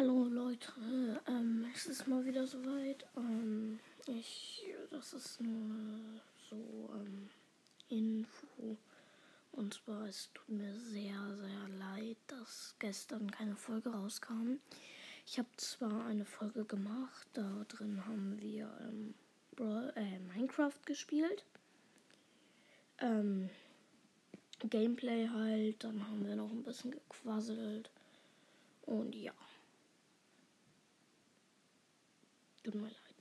Hallo Leute, ähm, es ist mal wieder soweit. Ähm, ich, das ist nur so ähm, Info. Und zwar, es tut mir sehr, sehr leid, dass gestern keine Folge rauskam. Ich habe zwar eine Folge gemacht, da drin haben wir ähm, Brawl, äh, Minecraft gespielt. Ähm, Gameplay halt, dann haben wir noch ein bisschen gequasselt. Und ja. tut mir leid.